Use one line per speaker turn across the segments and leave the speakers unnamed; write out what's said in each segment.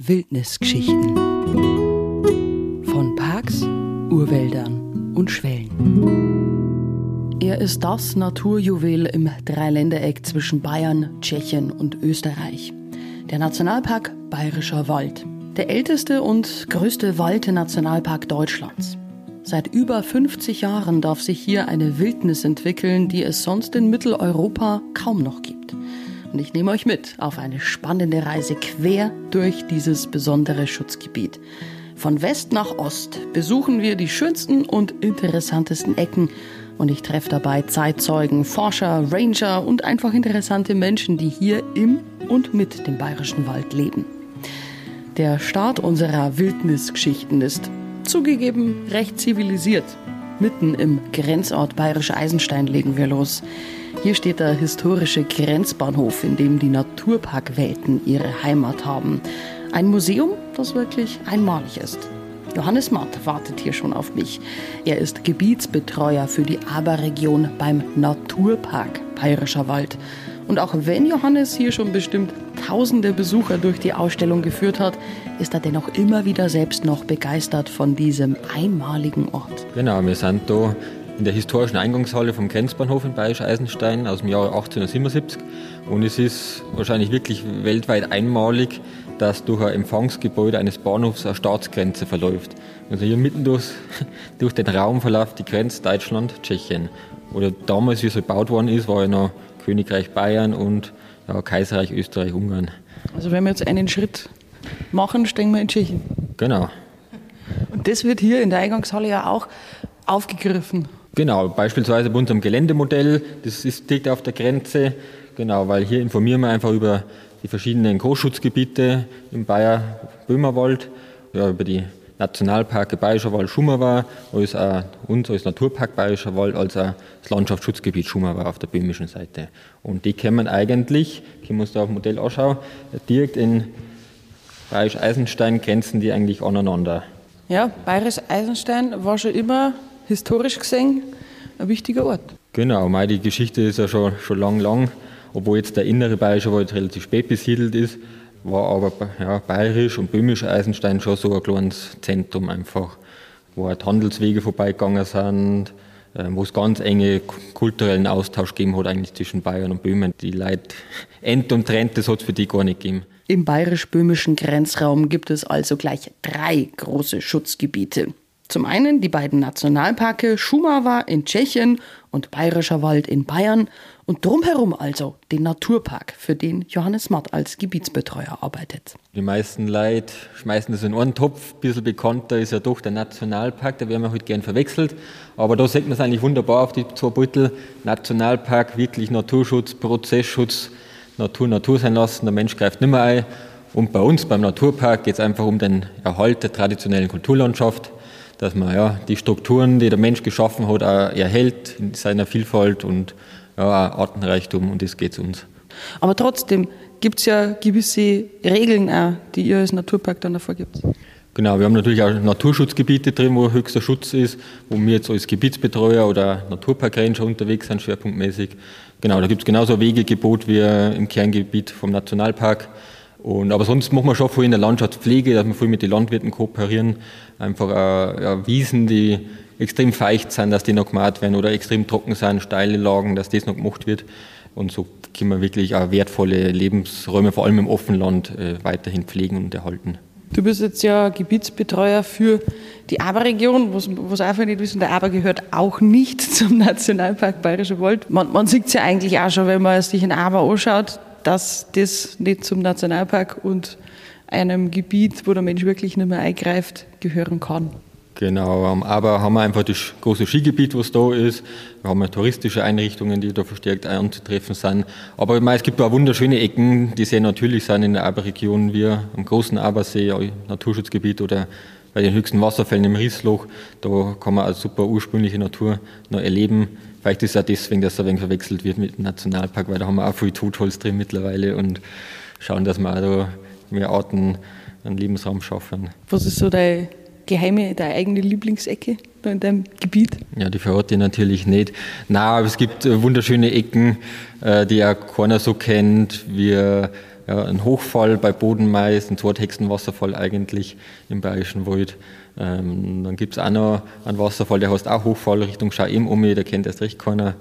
Wildnisgeschichten von Parks, Urwäldern und Schwellen. Er ist das Naturjuwel im Dreiländereck zwischen Bayern, Tschechien und Österreich. Der Nationalpark Bayerischer Wald. Der älteste und größte Waldnationalpark Deutschlands. Seit über 50 Jahren darf sich hier eine Wildnis entwickeln, die es sonst in Mitteleuropa kaum noch gibt und ich nehme euch mit auf eine spannende Reise quer durch dieses besondere Schutzgebiet. Von West nach Ost besuchen wir die schönsten und interessantesten Ecken und ich treffe dabei Zeitzeugen, Forscher, Ranger und einfach interessante Menschen, die hier im und mit dem bayerischen Wald leben. Der Start unserer Wildnisgeschichten ist zugegeben recht zivilisiert. Mitten im Grenzort Bayerische Eisenstein legen wir los. Hier steht der historische Grenzbahnhof, in dem die Naturparkwelten ihre Heimat haben. Ein Museum, das wirklich einmalig ist. Johannes Matt wartet hier schon auf mich. Er ist Gebietsbetreuer für die Aberregion beim Naturpark Bayerischer Wald. Und auch wenn Johannes hier schon bestimmt tausende Besucher durch die Ausstellung geführt hat, ist er dennoch immer wieder selbst noch begeistert von diesem einmaligen Ort.
Genau, wir sind da in der historischen Eingangshalle vom Grenzbahnhof in Bayerisch Eisenstein aus dem Jahr 1877. Und es ist wahrscheinlich wirklich weltweit einmalig, dass durch ein Empfangsgebäude eines Bahnhofs eine Staatsgrenze verläuft. Also hier mitten durch, durch den Raum verläuft die Grenze Deutschland-Tschechien. Oder damals, wie es gebaut worden ist, war ja noch Königreich Bayern und ja, Kaiserreich Österreich-Ungarn.
Also wenn wir jetzt einen Schritt machen, stehen wir in Tschechien.
Genau.
Und das wird hier in der Eingangshalle ja auch aufgegriffen.
Genau, beispielsweise bei unserem Geländemodell, das ist direkt auf der Grenze, genau, weil hier informieren wir einfach über die verschiedenen Großschutzgebiete im Bayer Böhmerwald, ja, über die Nationalparke Bayerischer Wald Schummerwar, als uns als Naturpark Bayerischer Wald, als auch das Landschaftsschutzgebiet Schummerwar auf der böhmischen Seite. Und die können eigentlich, können wir uns da auf dem Modell anschauen, direkt in Bayerisch Eisenstein grenzen die eigentlich aneinander.
Ja, Bayerisch Eisenstein war schon immer historisch gesehen ein wichtiger Ort.
Genau, meine, die Geschichte ist ja schon, schon lang, lang. Obwohl jetzt der innere Bayerische Wald relativ spät besiedelt ist, war aber ja, bayerisch und böhmisch Eisenstein schon so ein kleines Zentrum einfach, wo halt Handelswege vorbeigegangen sind, ähm, wo es ganz enge kulturellen Austausch gegeben hat eigentlich zwischen Bayern und Böhmen. Die Leute End und Trend, das hat es für die gar nicht gegeben.
Im bayerisch-böhmischen Grenzraum gibt es also gleich drei große Schutzgebiete. Zum einen die beiden Nationalparke Schumawa in Tschechien und Bayerischer Wald in Bayern und drumherum also den Naturpark, für den Johannes Matt als Gebietsbetreuer arbeitet.
Die meisten Leute schmeißen das in einen Topf. Ein bisschen bekannter ist ja doch der Nationalpark, da werden wir heute gern verwechselt. Aber da sieht man es eigentlich wunderbar auf die zwei Beutel. Nationalpark, wirklich Naturschutz, Prozessschutz, Natur Natur sein lassen, der Mensch greift nicht mehr ein. Und bei uns beim Naturpark geht es einfach um den Erhalt der traditionellen Kulturlandschaft dass man ja, die Strukturen, die der Mensch geschaffen hat, auch erhält in seiner Vielfalt und ja, Artenreichtum und das geht uns.
Aber trotzdem gibt es ja gewisse Regeln auch, die ihr als Naturpark dann davor gibt.
Genau, wir haben natürlich auch Naturschutzgebiete drin, wo höchster Schutz ist, wo wir jetzt als Gebietsbetreuer oder Naturparkranger unterwegs sind, schwerpunktmäßig. Genau, da gibt es genauso Wegegebot wie im Kerngebiet vom Nationalpark. Und, aber sonst machen wir schon viel in der Landschaftspflege, dass wir viel mit den Landwirten kooperieren. Einfach äh, ja, Wiesen, die extrem feucht sind, dass die noch gemacht werden oder extrem trocken sind, steile Lagen, dass das noch gemacht wird. Und so können wir wirklich auch wertvolle Lebensräume, vor allem im Offenland, äh, weiterhin pflegen und erhalten.
Du bist jetzt ja Gebietsbetreuer für die Aberregion, was, was einfach nicht wissen, der Aber gehört auch nicht zum Nationalpark Bayerischer Wald. Man, man sieht es ja eigentlich auch schon, wenn man sich in Aber anschaut, dass das nicht zum Nationalpark und einem Gebiet, wo der Mensch wirklich nicht mehr eingreift, gehören kann.
Genau, aber haben wir einfach das große Skigebiet, was da ist. Wir haben touristische Einrichtungen, die da verstärkt anzutreffen sind. Aber es gibt auch wunderschöne Ecken, die sehr natürlich sind in der Aberregion, wie am großen Abersee, Naturschutzgebiet oder bei den höchsten Wasserfällen im Riesloch. Da kann man also super ursprüngliche Natur noch erleben. Vielleicht ist es auch deswegen, dass er ein wenig verwechselt wird mit dem Nationalpark, weil da haben wir auch viel Totholz drin mittlerweile und schauen, dass wir auch da mehr Arten einen Lebensraum schaffen.
Was ist so deine geheime, deine eigene Lieblingsecke in deinem Gebiet?
Ja, die verrate ich natürlich nicht. Na, aber es gibt äh, wunderschöne Ecken, äh, die auch keiner so kennt. Wir ja, ein Hochfall bei Bodenmais, ein Zorthexenwasserfall eigentlich im Bayerischen Wald. Ähm, dann gibt es auch noch einen Wasserfall, der heißt auch Hochfall Richtung Schau-Em um, der kennt erst recht keiner.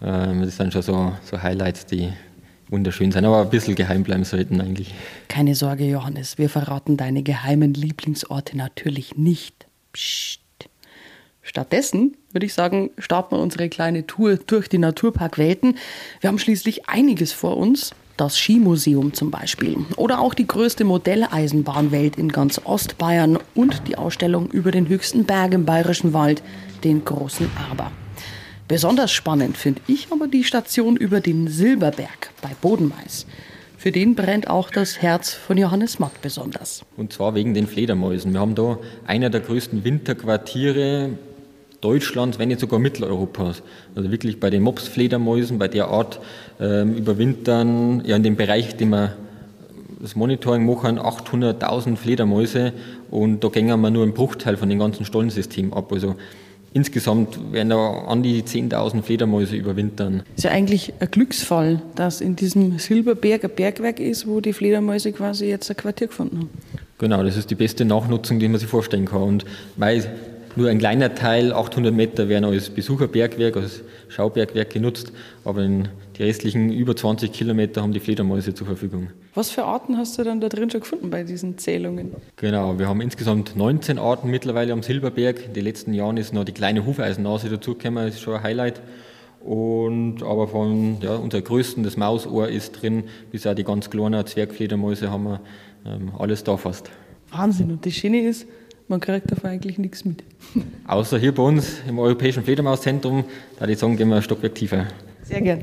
Ähm, das sind schon so, so Highlights, die wunderschön sind, aber ein bisschen geheim bleiben sollten eigentlich.
Keine Sorge, Johannes, wir verraten deine geheimen Lieblingsorte natürlich nicht. Psst. Stattdessen würde ich sagen, starten wir unsere kleine Tour durch die Naturparkwelten. Wir haben schließlich einiges vor uns. Das Skimuseum zum Beispiel. Oder auch die größte Modelleisenbahnwelt in ganz Ostbayern und die Ausstellung über den höchsten Berg im Bayerischen Wald, den Großen Aber. Besonders spannend finde ich aber die Station über den Silberberg bei Bodenmais. Für den brennt auch das Herz von Johannes Matt besonders.
Und zwar wegen den Fledermäusen. Wir haben da einer der größten Winterquartiere Deutschlands, wenn nicht sogar Mitteleuropas. Also wirklich bei den Mopsfledermäusen, bei der Art ähm, überwintern, ja in dem Bereich, den wir das Monitoring machen, 800.000 Fledermäuse und da gehen wir nur einen Bruchteil von dem ganzen Stollensystem ab. Also Insgesamt werden da an die 10.000 Fledermäuse überwintern.
Ist ja eigentlich ein Glücksfall, dass in diesem Silberberg ein Bergwerk ist, wo die Fledermäuse quasi jetzt ein Quartier gefunden haben.
Genau, das ist die beste Nachnutzung, die man sich vorstellen kann. Und weil nur ein kleiner Teil, 800 Meter, werden als Besucherbergwerk, als Schaubergwerk genutzt, aber in die restlichen über 20 Kilometer haben die Fledermäuse zur Verfügung.
Was für Arten hast du dann da drin schon gefunden bei diesen Zählungen?
Genau, wir haben insgesamt 19 Arten mittlerweile am Silberberg. In den letzten Jahren ist noch die kleine Hufeisennase dazugekommen, das ist schon ein Highlight. Und aber von ja, unser größten, das Mausohr ist drin, bis auch die ganz kleinen Zwergfledermäuse haben wir ähm, alles da fast.
Wahnsinn. Und das Schöne ist, man kriegt davon eigentlich nichts mit.
Außer hier bei uns im Europäischen Fledermauszentrum, da die sagen, gehen wir ein Stockwerk tiefer.
Sehr gern.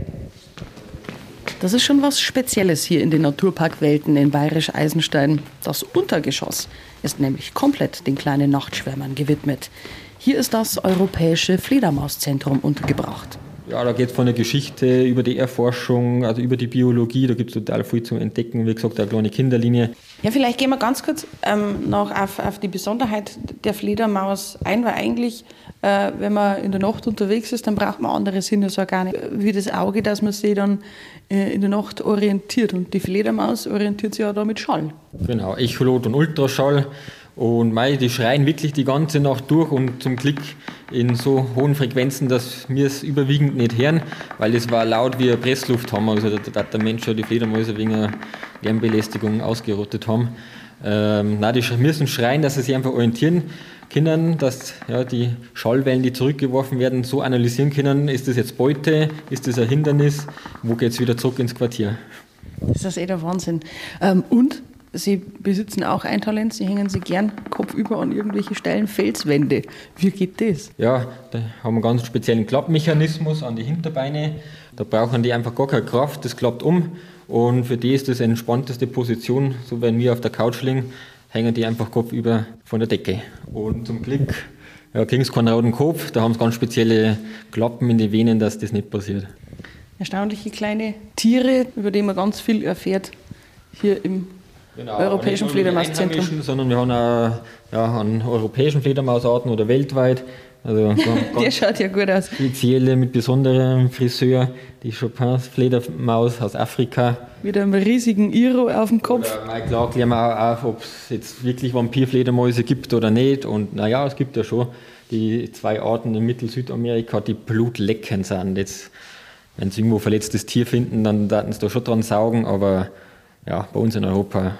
Das ist schon was Spezielles hier in den Naturparkwelten in Bayerisch Eisenstein. Das Untergeschoss ist nämlich komplett den kleinen Nachtschwärmern gewidmet. Hier ist das Europäische Fledermauszentrum untergebracht.
Ja, da geht es von der Geschichte über die Erforschung, also über die Biologie, da gibt es total viel zum Entdecken. Wie gesagt, eine kleine Kinderlinie.
Ja, vielleicht gehen wir ganz kurz ähm, noch auf, auf die Besonderheit der Fledermaus ein, weil eigentlich, äh, wenn man in der Nacht unterwegs ist, dann braucht man andere Sinnesorgane, wie das Auge, dass man sich dann äh, in der Nacht orientiert. Und die Fledermaus orientiert sich ja da mit Schall.
Genau, Echolot und Ultraschall. Und mei, die schreien wirklich die ganze Nacht durch und zum Glück in so hohen Frequenzen, dass wir es überwiegend nicht hören, weil es war laut wie eine Pressluft haben. Also da hat der Mensch schon die Fledermäuse wegen einer Lärmbelästigung ausgerottet haben. Ähm, na, die müssen schreien, dass sie sich einfach orientieren können, dass ja, die Schallwellen, die zurückgeworfen werden, so analysieren können, ist das jetzt Beute, ist das ein Hindernis, wo geht es wieder zurück ins Quartier.
Das ist eh der Wahnsinn. Ähm, und Sie besitzen auch ein Talent, Sie hängen sie gern kopfüber an irgendwelche steilen Felswände. Wie geht das?
Ja, da haben wir einen ganz speziellen Klappmechanismus an die Hinterbeine. Da brauchen die einfach gar keine Kraft, das klappt um. Und für die ist das entspannteste Position. So wenn wir auf der Couch liegen, hängen die einfach kopfüber von der Decke. Und zum Glück ja, kriegen sie keinen roten Kopf. Da haben sie ganz spezielle Klappen in die Venen, dass das nicht passiert.
Erstaunliche kleine Tiere, über die man ganz viel erfährt hier im genau, europäischen Fledermauszentrum.
Sondern wir haben auch ja, an europäischen Fledermausarten oder weltweit.
Also Der schaut ja gut aus.
Spezielle mit besonderem Friseur, die Chopins Fledermaus aus Afrika.
Mit einem riesigen Iro auf dem Kopf.
Oder klar klären wir auch, ob es jetzt wirklich Vampirfledermäuse gibt oder nicht. Und naja, es gibt ja schon die zwei Arten in Mittel-Südamerika, die blutleckend sind. Jetzt, wenn sie irgendwo verletztes Tier finden, dann werden sie da schon dran saugen, aber ja, bei uns in Europa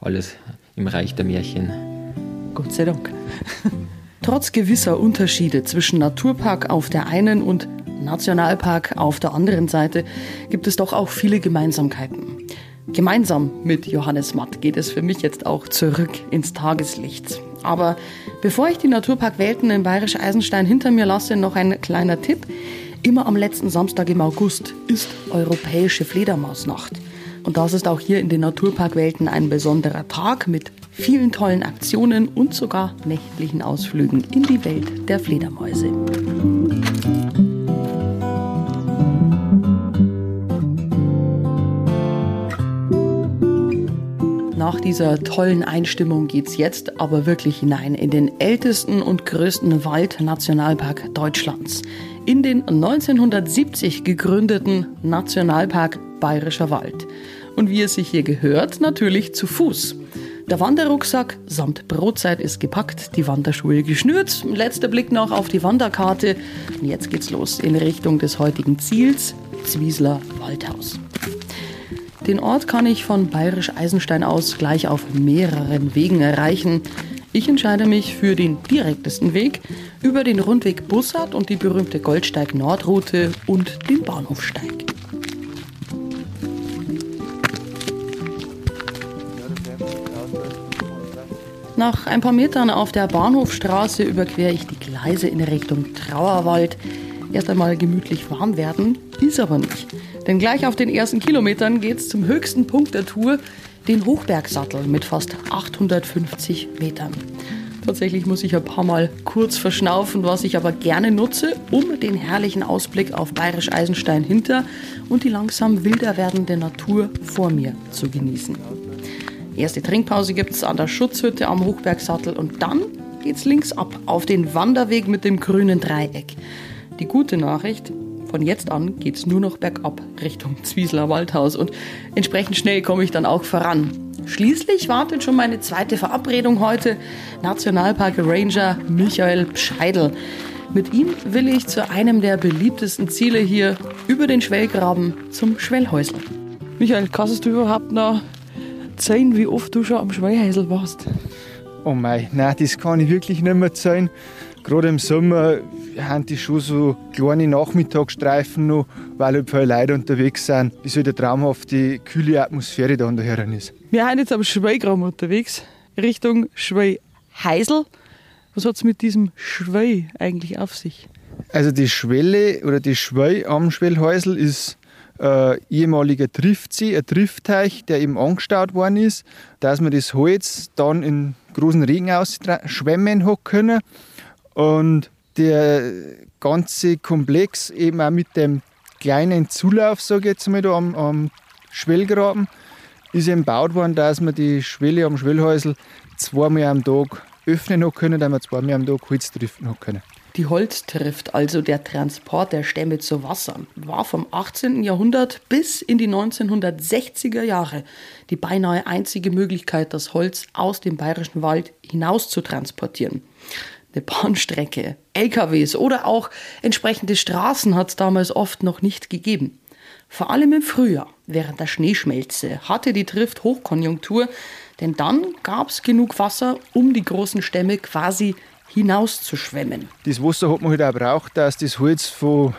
alles im Reich der Märchen.
Gott sei Dank. Trotz gewisser Unterschiede zwischen Naturpark auf der einen und Nationalpark auf der anderen Seite gibt es doch auch viele Gemeinsamkeiten. Gemeinsam mit Johannes Matt geht es für mich jetzt auch zurück ins Tageslicht. Aber bevor ich die Naturparkwelten in Bayerisch Eisenstein hinter mir lasse, noch ein kleiner Tipp. Immer am letzten Samstag im August ist Europäische Fledermausnacht. Und das ist auch hier in den Naturparkwelten ein besonderer Tag mit vielen tollen Aktionen und sogar nächtlichen Ausflügen in die Welt der Fledermäuse. Nach dieser tollen Einstimmung geht's jetzt aber wirklich hinein in den ältesten und größten Waldnationalpark Deutschlands. In den 1970 gegründeten Nationalpark Bayerischer Wald. Und wie es sich hier gehört, natürlich zu Fuß. Der Wanderrucksack samt Brotzeit ist gepackt, die Wanderschuhe geschnürt. Letzter Blick noch auf die Wanderkarte. Und jetzt geht's los in Richtung des heutigen Ziels, Zwiesler Waldhaus. Den Ort kann ich von Bayerisch Eisenstein aus gleich auf mehreren Wegen erreichen. Ich entscheide mich für den direktesten Weg über den Rundweg Bussard und die berühmte Goldsteig-Nordroute und den Bahnhofsteig. Nach ein paar Metern auf der Bahnhofstraße überquere ich die Gleise in Richtung Trauerwald. Erst einmal gemütlich warm werden, ist aber nicht. Denn gleich auf den ersten Kilometern geht es zum höchsten Punkt der Tour, den Hochbergsattel mit fast 850 Metern. Tatsächlich muss ich ein paar Mal kurz verschnaufen, was ich aber gerne nutze, um den herrlichen Ausblick auf Bayerisch Eisenstein hinter und die langsam wilder werdende Natur vor mir zu genießen. Erste Trinkpause gibt es an der Schutzhütte am Hochbergsattel und dann geht's links ab auf den Wanderweg mit dem grünen Dreieck. Die gute Nachricht, von jetzt an geht's nur noch bergab Richtung Zwiesler Waldhaus und entsprechend schnell komme ich dann auch voran. Schließlich wartet schon meine zweite Verabredung heute, Nationalpark Ranger Michael Scheidel. Mit ihm will ich zu einem der beliebtesten Ziele hier über den Schwellgraben zum Schwellhäusl. Michael, kannst du überhaupt noch zählen, wie oft du schon am Schwellhäusl warst?
Oh mei, nein, das kann ich wirklich nicht mehr zählen. Gerade im Sommer haben die schon so kleine Nachmittagsstreifen noch, weil halt viele Leute unterwegs sind, bis halt eine traumhafte, kühle Atmosphäre da an der Herren ist.
Wir sind jetzt am Schweigraum unterwegs, Richtung Schweiheisel. Was hat es mit diesem Schwei eigentlich auf sich?
Also die Schwelle oder die Schwei am Schwellhäusl ist äh, ehemaliger Driftsee, ein Driftteich, der eben angestaut worden ist, dass man das Holz dann in großen Regen ausschwemmen hat können. Und der ganze Komplex eben auch mit dem kleinen Zulauf, sage ich jetzt mal, da am, am Schwellgraben, ist eben gebaut worden, dass man die Schwelle am Schwellhäusl zweimal am Tag öffnen hat können, damit man zweimal am Tag Holz driften hat können.
Die Holztrift, also der Transport der Stämme zu Wasser, war vom 18. Jahrhundert bis in die 1960er Jahre die beinahe einzige Möglichkeit, das Holz aus dem bayerischen Wald hinaus zu transportieren. Eine Bahnstrecke, LKWs oder auch entsprechende Straßen hat es damals oft noch nicht gegeben. Vor allem im Frühjahr, während der Schneeschmelze, hatte die Trift Hochkonjunktur, denn dann gab es genug Wasser, um die großen Stämme quasi hinauszuschwemmen.
Das Wasser hat man halt auch braucht, dass das Holz von,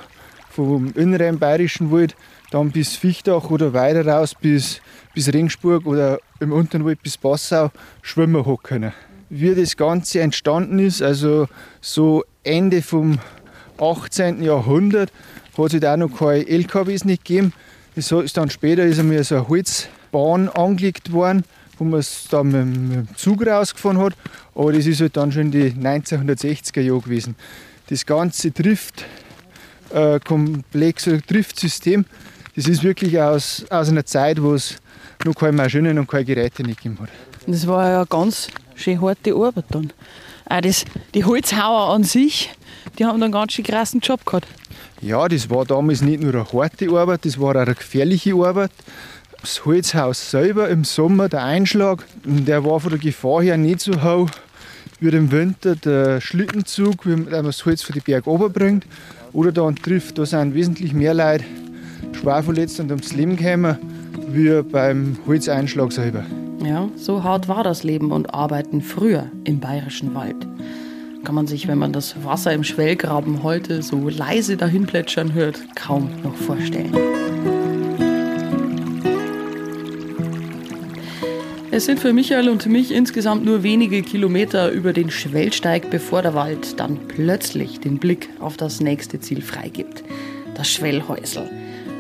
vom inneren bayerischen Wald dann bis Fichtach oder weiter raus bis, bis Ringsburg oder im unteren Wald bis Passau schwimmen hat können. Wie das Ganze entstanden ist, also so Ende vom 18. Jahrhundert, hat es halt auch noch keine LKWs nicht gegeben. Das ist dann später ist einmal so eine Holzbahn angelegt worden wo man es dann mit dem Zug rausgefahren hat. Aber das ist halt dann schon die 1960er Jahre gewesen. Das ganze Driftkomplex äh, oder Driftsystem, das ist wirklich aus, aus einer Zeit, wo es noch keine Maschinen und keine Geräte nicht gegeben hat.
Das war ja eine ganz schön harte Arbeit dann. Auch das, die Holzhauer an sich, die haben dann einen ganz schön krassen Job gehabt.
Ja, das war damals nicht nur eine harte Arbeit, das war auch eine gefährliche Arbeit das Holzhaus selber im Sommer, der Einschlag, der war von der Gefahr her nicht so hoch wie im Winter der Schlittenzug, wenn man das Holz von den Berg bringt. Oder da trifft, da sind wesentlich mehr Leute schwer verletzt und ums Leben gekommen, wie beim Holzeinschlag selber.
Ja, so hart war das Leben und Arbeiten früher im bayerischen Wald. Kann man sich, wenn man das Wasser im Schwellgraben heute so leise dahin plätschern hört, kaum noch vorstellen. Es sind für Michael und mich insgesamt nur wenige Kilometer über den Schwellsteig, bevor der Wald dann plötzlich den Blick auf das nächste Ziel freigibt. Das Schwellhäusl.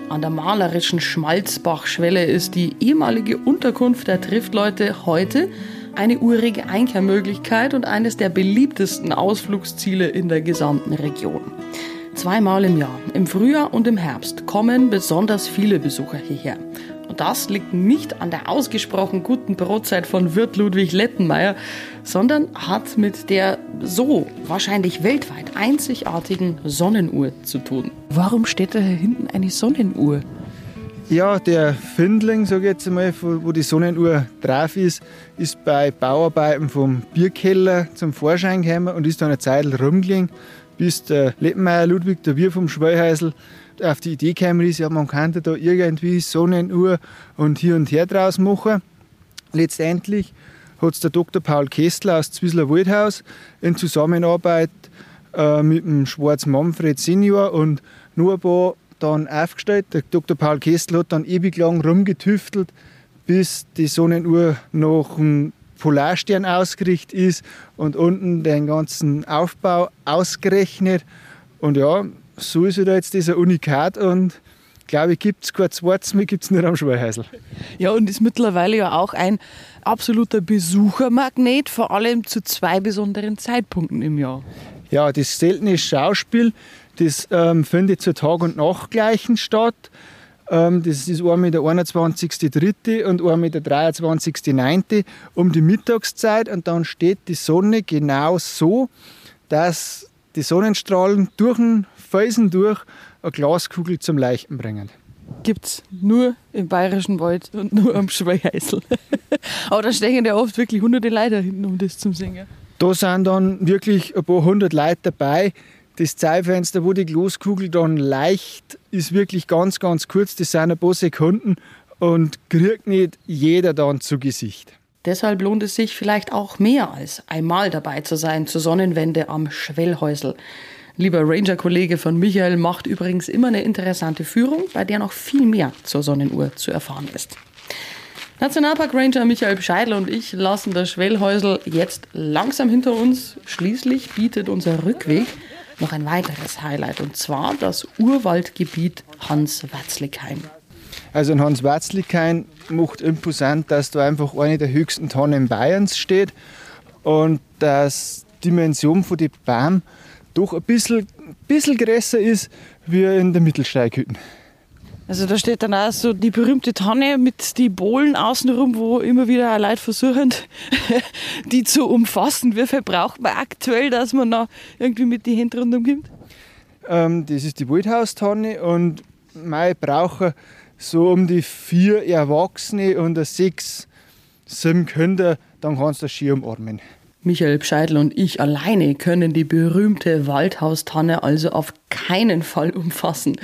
An der malerischen Schmalzbachschwelle ist die ehemalige Unterkunft der Triftleute heute eine urige Einkehrmöglichkeit und eines der beliebtesten Ausflugsziele in der gesamten Region. Zweimal im Jahr, im Frühjahr und im Herbst, kommen besonders viele Besucher hierher. Und das liegt nicht an der ausgesprochen guten Brotzeit von Wirt Ludwig Lettenmeier, sondern hat mit der so wahrscheinlich weltweit einzigartigen Sonnenuhr zu tun. Warum steht da hier hinten eine Sonnenuhr?
Ja, der Findling, sage ich jetzt einmal, wo die Sonnenuhr drauf ist, ist bei Bauarbeiten vom Bierkeller zum Vorschein gekommen und ist dann eine Zeit rumgelegen, bis der Leppenmeier Ludwig, der Wirt vom Schwellhäusl, auf die Idee gekommen ist, ja, man könnte da irgendwie Sonnenuhr und hier und her draus machen. Letztendlich hat es der Dr. Paul Kestler aus Zwiesler Waldhaus in Zusammenarbeit äh, mit dem Schwarz Manfred Senior und nur ein paar dann aufgestellt. Der Dr. Paul Kessel hat dann ewig lang rumgetüftelt, bis die Sonnenuhr nach dem Polarstern ausgerichtet ist und unten den ganzen Aufbau ausgerechnet. Und ja, so ist da jetzt dieser Unikat und glaube ich, gibt es kein zweites mehr, gibt es nur am Schweighäusl.
Ja, und ist mittlerweile ja auch ein absoluter Besuchermagnet, vor allem zu zwei besonderen Zeitpunkten im Jahr.
Ja, das seltene Schauspiel das ähm, findet zu Tag- und Nachtgleichen statt. Ähm, das ist einmal der 21.3. und einmal der 23.9. um die Mittagszeit. Und dann steht die Sonne genau so, dass die Sonnenstrahlen durch den Felsen durch eine Glaskugel zum Leuchten bringen.
Gibt es nur im Bayerischen Wald und nur am Schweißel. Aber da stehen ja oft wirklich hunderte Leute hinten, um das zu singen.
Da sind dann wirklich ein paar hundert Leute dabei, das Zeitfenster, wo die Glaskugel dann leicht ist, wirklich ganz, ganz kurz. Das sind ein paar Sekunden und kriegt nicht jeder dann zu Gesicht.
Deshalb lohnt es sich vielleicht auch mehr als einmal dabei zu sein zur Sonnenwende am Schwellhäusel. Lieber Ranger-Kollege von Michael macht übrigens immer eine interessante Führung, bei der noch viel mehr zur Sonnenuhr zu erfahren ist. Nationalpark Ranger Michael Scheidel und ich lassen das Schwellhäusel jetzt langsam hinter uns. Schließlich bietet unser Rückweg noch ein weiteres Highlight und zwar das Urwaldgebiet Hans-Watzlikheim.
Also in Hans-Watzlikheim macht imposant, dass da einfach eine der höchsten Tannen Bayerns steht und dass die Dimension von den Bäumen doch ein bisschen, bisschen größer ist wie in der Mittelsteighütten.
Also da steht dann auch so die berühmte Tanne mit den Bohlen außenrum, wo immer wieder Leute versuchen, die zu umfassen. Wie viel braucht man aktuell, dass man noch irgendwie mit den Händen rundum kommt?
Ähm, das ist die Waldhaustanne und wir brauchen so um die vier Erwachsene und sechs, sieben Kinder, dann kannst du das Ski umarmen.
Michael Pscheidl und ich alleine können die berühmte Waldhaustanne also auf keinen Fall umfassen.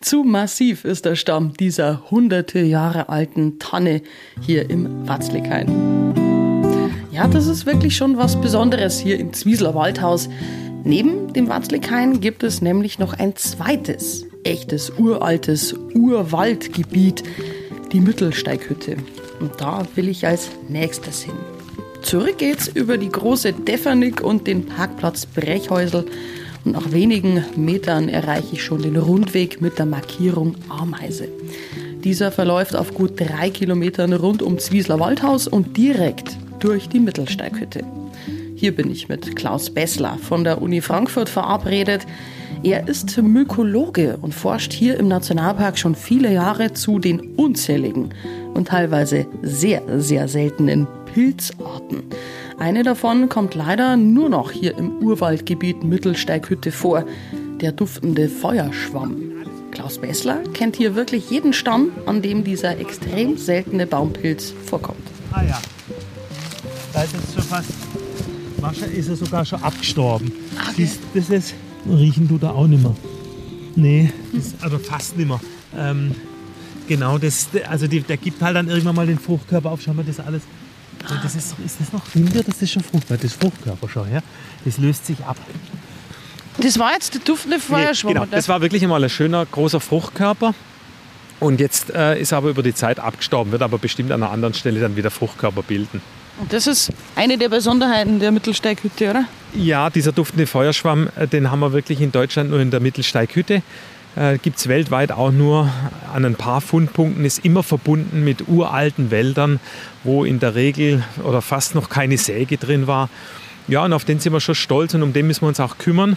Zu massiv ist der Stamm dieser hunderte Jahre alten Tanne hier im Watzlikhain. Ja, das ist wirklich schon was Besonderes hier im Zwiesler Waldhaus. Neben dem Watzlikhain gibt es nämlich noch ein zweites, echtes, uraltes Urwaldgebiet, die Mittelsteighütte. Und da will ich als nächstes hin. Zurück geht's über die große Defernick und den Parkplatz Brechhäusel. Und nach wenigen Metern erreiche ich schon den Rundweg mit der Markierung Ameise. Dieser verläuft auf gut drei Kilometern rund um Zwiesler Waldhaus und direkt durch die Mittelsteighütte. Hier bin ich mit Klaus Bessler von der Uni Frankfurt verabredet. Er ist Mykologe und forscht hier im Nationalpark schon viele Jahre zu den unzähligen und teilweise sehr, sehr seltenen Pilzarten. Eine davon kommt leider nur noch hier im Urwaldgebiet Mittelsteighütte vor, der duftende Feuerschwamm. Klaus Bessler kennt hier wirklich jeden Stamm, an dem dieser extrem seltene Baumpilz vorkommt.
Ah ja, da ist jetzt schon fast, wahrscheinlich ist er sogar schon abgestorben.
Okay.
Siehst, das ist, riechen du da auch nicht mehr. Nee, das, also fast nicht mehr. Ähm, genau, das, also die, der gibt halt dann irgendwann mal den Fruchtkörper auf. Schau mal, das alles das ist, ist das noch Himbeer? Das ist schon Fruchtbar. Das ist Fruchtkörper schon. Ja? Das löst sich ab.
Das war jetzt der duftende Feuerschwamm.
Nee, genau. Das war wirklich einmal ein schöner, großer Fruchtkörper. Und jetzt äh, ist er aber über die Zeit abgestorben, wird aber bestimmt an einer anderen Stelle dann wieder Fruchtkörper bilden.
Und das ist eine der Besonderheiten der Mittelsteighütte, oder?
Ja, dieser duftende Feuerschwamm, äh, den haben wir wirklich in Deutschland nur in der Mittelsteighütte. Äh, Gibt es weltweit auch nur an ein paar Fundpunkten, ist immer verbunden mit uralten Wäldern, wo in der Regel oder fast noch keine Säge drin war. Ja, und auf den sind wir schon stolz und um den müssen wir uns auch kümmern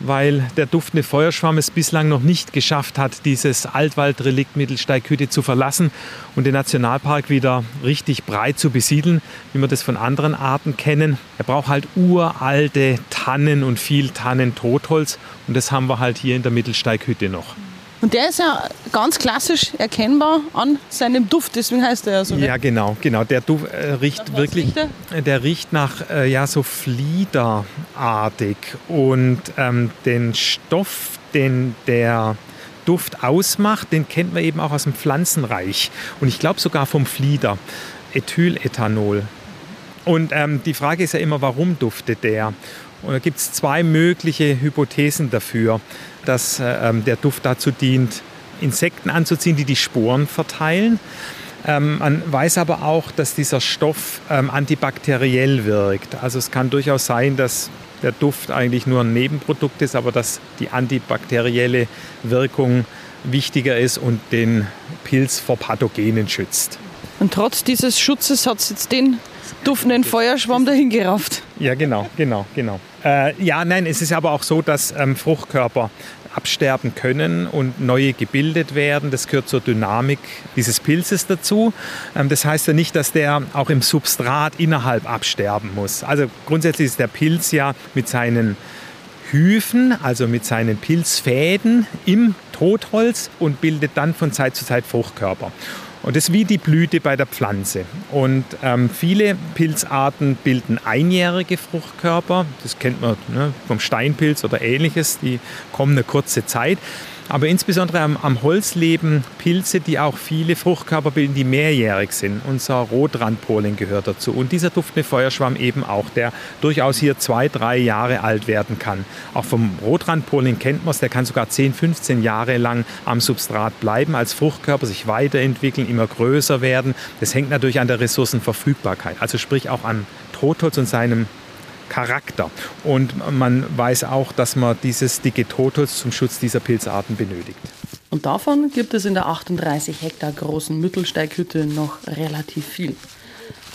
weil der duftende Feuerschwamm es bislang noch nicht geschafft hat, dieses Altwaldrelikt Mittelsteighütte zu verlassen und den Nationalpark wieder richtig breit zu besiedeln, wie wir das von anderen Arten kennen. Er braucht halt uralte Tannen und viel Tannen-Totholz und das haben wir halt hier in der Mittelsteighütte noch.
Und der ist ja ganz klassisch erkennbar an seinem Duft, deswegen heißt er ja so.
Ja, genau, genau. Der Duft äh, riecht wirklich, riecht der riecht nach äh, ja so Fliederartig und ähm, den Stoff, den der Duft ausmacht, den kennt man eben auch aus dem Pflanzenreich und ich glaube sogar vom Flieder, Ethylethanol. Und ähm, die Frage ist ja immer, warum duftet der? Und da gibt es zwei mögliche Hypothesen dafür, dass äh, ähm, der Duft dazu dient, Insekten anzuziehen, die die Sporen verteilen. Ähm, man weiß aber auch, dass dieser Stoff ähm, antibakteriell wirkt. Also es kann durchaus sein, dass der Duft eigentlich nur ein Nebenprodukt ist, aber dass die antibakterielle Wirkung wichtiger ist und den Pilz vor Pathogenen schützt.
Und trotz dieses Schutzes hat es jetzt den duftenden Feuerschwamm dahin gerafft.
Ja, genau, genau, genau. Äh, ja, nein, es ist aber auch so, dass ähm, Fruchtkörper absterben können und neue gebildet werden. Das gehört zur Dynamik dieses Pilzes dazu. Ähm, das heißt ja nicht, dass der auch im Substrat innerhalb absterben muss. Also grundsätzlich ist der Pilz ja mit seinen Hyphen, also mit seinen Pilzfäden im Totholz und bildet dann von Zeit zu Zeit Fruchtkörper. Und das ist wie die Blüte bei der Pflanze. Und ähm, viele Pilzarten bilden einjährige Fruchtkörper. Das kennt man ne, vom Steinpilz oder ähnliches. Die kommen eine kurze Zeit. Aber insbesondere am, am, Holz leben Pilze, die auch viele Fruchtkörper bilden, die mehrjährig sind. Unser Rotrandpolen gehört dazu. Und dieser duftende Feuerschwamm eben auch, der durchaus hier zwei, drei Jahre alt werden kann. Auch vom Rotrandpolen kennt man es, der kann sogar 10, 15 Jahre lang am Substrat bleiben, als Fruchtkörper sich weiterentwickeln, immer größer werden. Das hängt natürlich an der Ressourcenverfügbarkeit, also sprich auch an Totholz und seinem Charakter. Und man weiß auch, dass man dieses dicke Totholz zum Schutz dieser Pilzarten benötigt.
Und davon gibt es in der 38 Hektar großen Mittelsteighütte noch relativ viel.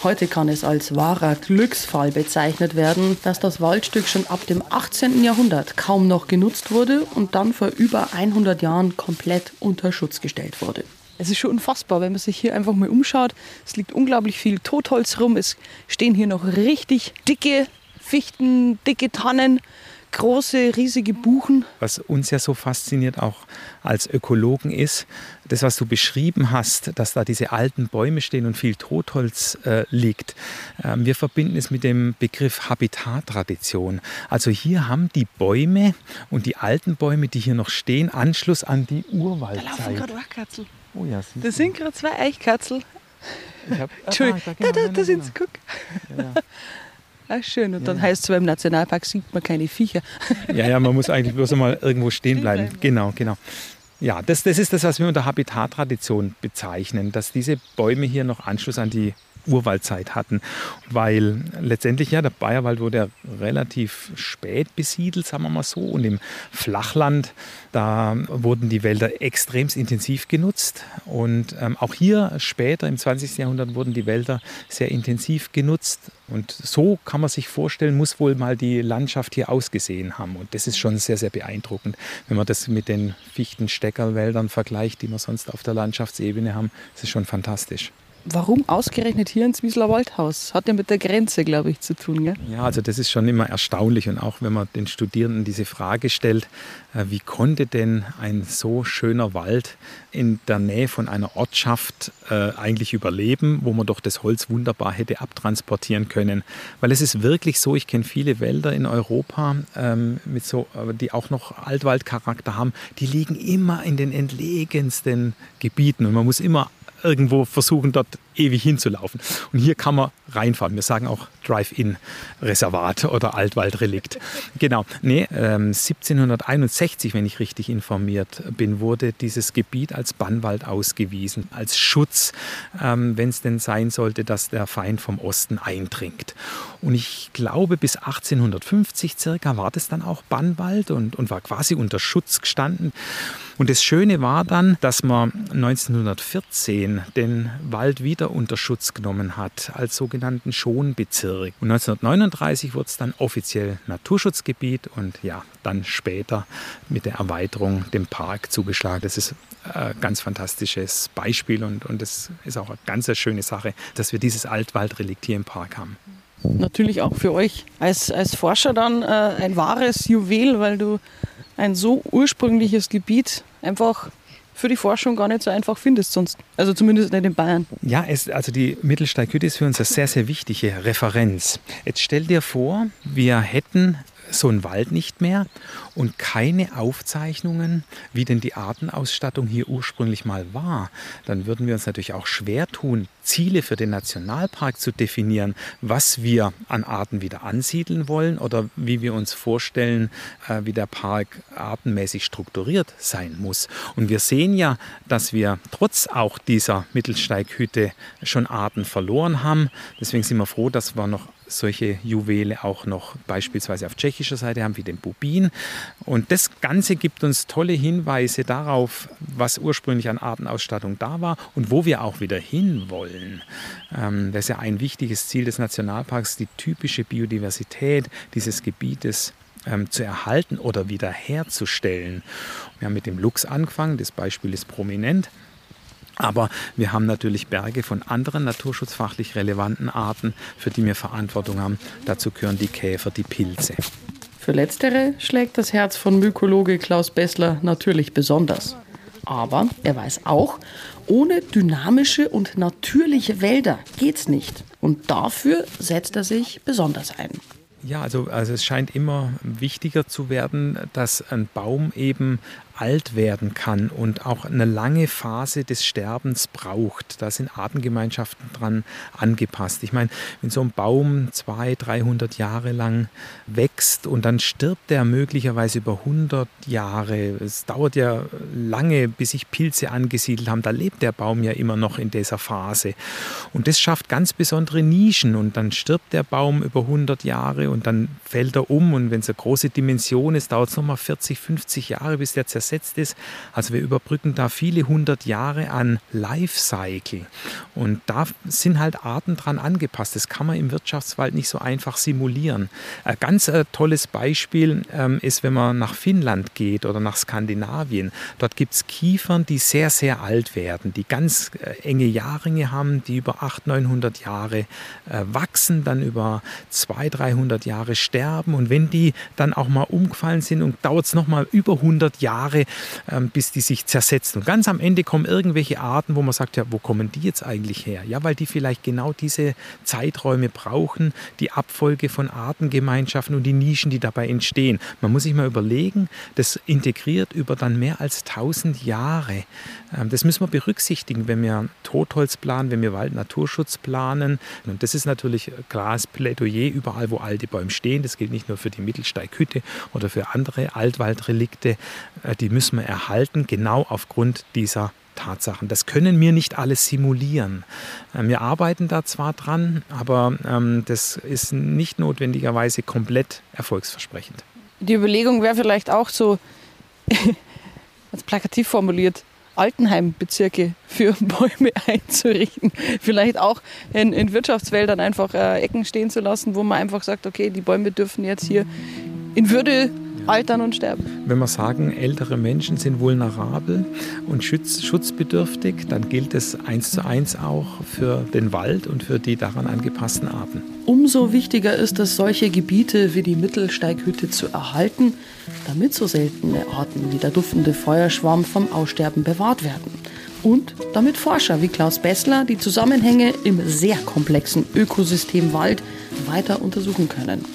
Heute kann es als wahrer Glücksfall bezeichnet werden, dass das Waldstück schon ab dem 18. Jahrhundert kaum noch genutzt wurde und dann vor über 100 Jahren komplett unter Schutz gestellt wurde. Es ist schon unfassbar, wenn man sich hier einfach mal umschaut. Es liegt unglaublich viel Totholz rum. Es stehen hier noch richtig dicke Fichten, dicke Tannen, große, riesige Buchen.
Was uns ja so fasziniert, auch als Ökologen, ist, das, was du beschrieben hast, dass da diese alten Bäume stehen und viel Totholz äh, liegt. Ähm, wir verbinden es mit dem Begriff Habitattradition. Also hier haben die Bäume und die alten Bäume, die hier noch stehen, Anschluss an die Urwaldzeit. Da laufen
gerade Eichkatzel. Oh ja, das sind gerade zwei Eichkatzel.
Hab, Entschuldigung,
ah, da, da, da, da sind sie, guck. Ja. Ah, schön. Und dann ja. heißt es zwar im Nationalpark sieht man keine Viecher.
Ja, ja, man muss eigentlich bloß einmal irgendwo stehen bleiben. Genau, genau. Ja, das, das ist das, was wir unter Habitattradition bezeichnen, dass diese Bäume hier noch Anschluss an die Urwaldzeit hatten, weil letztendlich ja der Bayerwald wurde relativ spät besiedelt, sagen wir mal so, und im Flachland da wurden die Wälder extremst intensiv genutzt. Und ähm, auch hier später im 20. Jahrhundert wurden die Wälder sehr intensiv genutzt. Und so kann man sich vorstellen, muss wohl mal die Landschaft hier ausgesehen haben. Und das ist schon sehr, sehr beeindruckend, wenn man das mit den Fichten-Steckerwäldern vergleicht, die wir sonst auf der Landschaftsebene haben, das ist schon fantastisch.
Warum ausgerechnet hier ins Wiesler Waldhaus? Hat ja mit der Grenze, glaube ich, zu tun. Gell?
Ja, also das ist schon immer erstaunlich. Und auch wenn man den Studierenden diese Frage stellt, äh, wie konnte denn ein so schöner Wald in der Nähe von einer Ortschaft äh, eigentlich überleben, wo man doch das Holz wunderbar hätte abtransportieren können? Weil es ist wirklich so, ich kenne viele Wälder in Europa, ähm, mit so, äh, die auch noch Altwaldcharakter haben, die liegen immer in den entlegensten Gebieten. Und man muss immer irgendwo versuchen, dort ewig hinzulaufen. Und hier kann man reinfahren. Wir sagen auch Drive-In-Reservat oder Altwaldrelikt. genau. Nee, ähm, 1761, wenn ich richtig informiert bin, wurde dieses Gebiet als Bannwald ausgewiesen, als Schutz, ähm, wenn es denn sein sollte, dass der Feind vom Osten eindringt. Und ich glaube, bis 1850 circa war das dann auch Bannwald und, und war quasi unter Schutz gestanden. Und das Schöne war dann, dass man 1914 den Wald wieder unter Schutz genommen hat als sogenannten Schonbezirk. Und 1939 wurde es dann offiziell Naturschutzgebiet und ja, dann später mit der Erweiterung dem Park zugeschlagen. Das ist ein ganz fantastisches Beispiel und, und das ist auch eine ganz schöne Sache, dass wir dieses Altwaldrelikt hier im Park haben.
Natürlich auch für euch als, als Forscher dann äh, ein wahres Juwel, weil du ein so ursprüngliches Gebiet einfach für die Forschung gar nicht so einfach findest sonst. Also zumindest nicht in Bayern.
Ja, es, also die Mittelsteighütte ist für uns eine sehr, sehr wichtige Referenz. Jetzt stell dir vor, wir hätten so einen Wald nicht mehr und keine Aufzeichnungen, wie denn die Artenausstattung hier ursprünglich mal war, dann würden wir uns natürlich auch schwer tun, Ziele für den Nationalpark zu definieren, was wir an Arten wieder ansiedeln wollen oder wie wir uns vorstellen, äh, wie der Park artenmäßig strukturiert sein muss. Und wir sehen ja, dass wir trotz auch dieser Mittelsteighütte schon Arten verloren haben. Deswegen sind wir froh, dass wir noch solche Juwele auch noch beispielsweise auf tschechischer Seite haben, wie den Bubin. Und das Ganze gibt uns tolle Hinweise darauf, was ursprünglich an Artenausstattung da war und wo wir auch wieder hinwollen. Ähm, das ist ja ein wichtiges Ziel des Nationalparks, die typische Biodiversität dieses Gebietes ähm, zu erhalten oder wiederherzustellen. Wir haben mit dem Luchs angefangen, das Beispiel ist prominent. Aber wir haben natürlich Berge von anderen naturschutzfachlich relevanten Arten, für die wir Verantwortung haben. Dazu gehören die Käfer, die Pilze.
Für letztere schlägt das Herz von Mykologe Klaus Bessler natürlich besonders. Aber er weiß auch, ohne dynamische und natürliche Wälder geht's nicht. Und dafür setzt er sich besonders ein.
Ja, also, also es scheint immer wichtiger zu werden, dass ein Baum eben alt werden kann und auch eine lange Phase des Sterbens braucht. Da sind Artengemeinschaften dran angepasst. Ich meine, wenn so ein Baum 200, 300 Jahre lang wächst und dann stirbt er möglicherweise über 100 Jahre, es dauert ja lange, bis sich Pilze angesiedelt haben, da lebt der Baum ja immer noch in dieser Phase. Und das schafft ganz besondere Nischen und dann stirbt der Baum über 100 Jahre und dann fällt er um und wenn es eine große Dimension ist, dauert es nochmal 40, 50 Jahre, bis der zersetzt zersetzt ist. Also wir überbrücken da viele hundert Jahre an Lifecycle. Und da sind halt Arten dran angepasst. Das kann man im Wirtschaftswald nicht so einfach simulieren. Ein ganz äh, tolles Beispiel ähm, ist, wenn man nach Finnland geht oder nach Skandinavien. Dort gibt es Kiefern, die sehr, sehr alt werden, die ganz äh, enge Jahrringe haben, die über 800, 900 Jahre äh, wachsen, dann über 200, 300 Jahre sterben. Und wenn die dann auch mal umgefallen sind und dauert es nochmal über 100 Jahre, Jahre, ähm, bis die sich zersetzen. Und ganz am Ende kommen irgendwelche Arten, wo man sagt, ja, wo kommen die jetzt eigentlich her? Ja, weil die vielleicht genau diese Zeiträume brauchen, die Abfolge von Artengemeinschaften und die Nischen, die dabei entstehen. Man muss sich mal überlegen, das integriert über dann mehr als 1000 Jahre. Ähm, das müssen wir berücksichtigen, wenn wir Totholz planen, wenn wir Waldnaturschutz planen. Und das ist natürlich klares Plädoyer überall, wo alte Bäume stehen. Das gilt nicht nur für die Mittelsteighütte oder für andere Altwaldrelikte. Die müssen wir erhalten, genau aufgrund dieser Tatsachen. Das können wir nicht alles simulieren. Ähm, wir arbeiten da zwar dran, aber ähm, das ist nicht notwendigerweise komplett erfolgsversprechend.
Die Überlegung wäre vielleicht auch so, als plakativ formuliert, Altenheimbezirke für Bäume einzurichten. Vielleicht auch in, in Wirtschaftswäldern einfach äh, Ecken stehen zu lassen, wo man einfach sagt, okay, die Bäume dürfen jetzt hier in Würde altern und sterben.
Wenn wir sagen, ältere Menschen sind vulnerabel und schutz, schutzbedürftig, dann gilt es eins zu eins auch für den Wald und für die daran angepassten Arten.
Umso wichtiger ist es, solche Gebiete wie die Mittelsteighütte zu erhalten, damit so seltene Arten wie der duftende Feuerschwamm vom Aussterben bewahrt werden. Und damit Forscher wie Klaus Bessler die Zusammenhänge im sehr komplexen Ökosystem Wald weiter untersuchen können.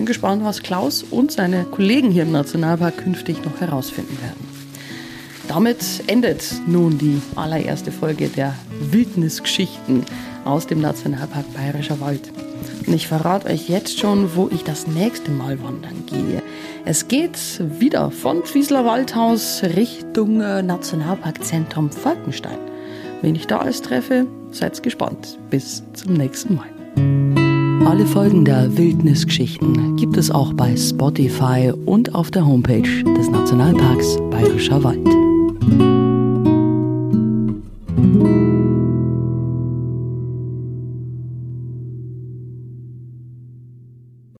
Bin gespannt, was Klaus und seine Kollegen hier im Nationalpark künftig noch herausfinden werden. Damit endet nun die allererste Folge der Wildnisgeschichten aus dem Nationalpark Bayerischer Wald. Und ich verrate euch jetzt schon, wo ich das nächste Mal wandern gehe. Es geht wieder von Fiesler Waldhaus Richtung äh, Nationalparkzentrum Falkenstein. Wen ich da alles treffe, seid gespannt. Bis zum nächsten Mal. Alle Folgen der Wildnisgeschichten gibt es auch bei Spotify und auf der Homepage des Nationalparks Bayerischer Wald.